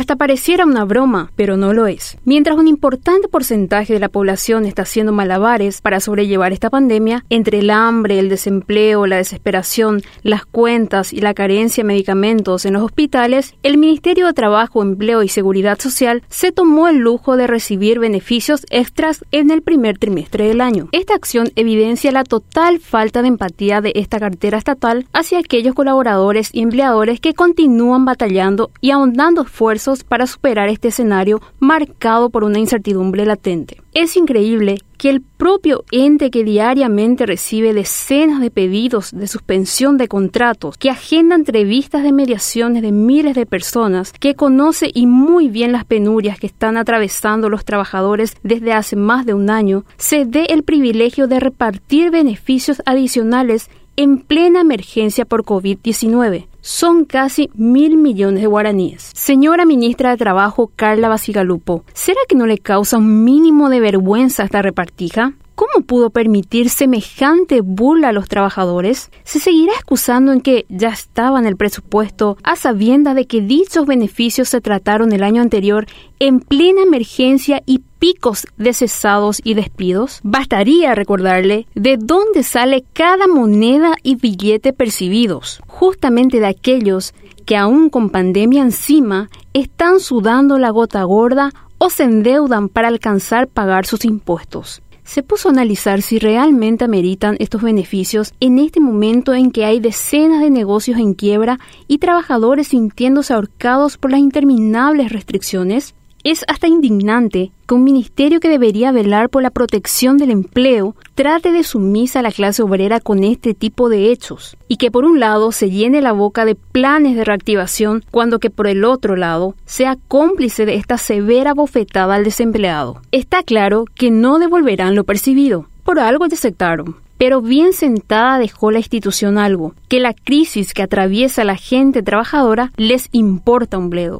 Hasta pareciera una broma, pero no lo es. Mientras un importante porcentaje de la población está haciendo malabares para sobrellevar esta pandemia, entre el hambre, el desempleo, la desesperación, las cuentas y la carencia de medicamentos en los hospitales, el Ministerio de Trabajo, Empleo y Seguridad Social se tomó el lujo de recibir beneficios extras en el primer trimestre del año. Esta acción evidencia la total falta de empatía de esta cartera estatal hacia aquellos colaboradores y empleadores que continúan batallando y ahondando esfuerzos para superar este escenario marcado por una incertidumbre latente. Es increíble que el propio ente que diariamente recibe decenas de pedidos de suspensión de contratos, que agenda entrevistas de mediaciones de miles de personas, que conoce y muy bien las penurias que están atravesando los trabajadores desde hace más de un año, se dé el privilegio de repartir beneficios adicionales en plena emergencia por COVID-19. Son casi mil millones de guaraníes. Señora ministra de Trabajo Carla Basigalupo, ¿será que no le causa un mínimo de vergüenza esta repartija? ¿Cómo pudo permitir semejante burla a los trabajadores? ¿Se seguirá excusando en que ya estaba en el presupuesto a sabiendas de que dichos beneficios se trataron el año anterior en plena emergencia y picos de cesados y despidos? Bastaría recordarle de dónde sale cada moneda y billete percibidos, justamente de aquellos que aún con pandemia encima están sudando la gota gorda o se endeudan para alcanzar pagar sus impuestos se puso a analizar si realmente ameritan estos beneficios en este momento en que hay decenas de negocios en quiebra y trabajadores sintiéndose ahorcados por las interminables restricciones? Es hasta indignante que un ministerio que debería velar por la protección del empleo trate de sumisa a la clase obrera con este tipo de hechos y que por un lado se llene la boca de planes de reactivación cuando que por el otro lado sea cómplice de esta severa bofetada al desempleado. Está claro que no devolverán lo percibido. Por algo aceptaron pero bien sentada dejó la institución algo, que la crisis que atraviesa la gente trabajadora les importa un bledo.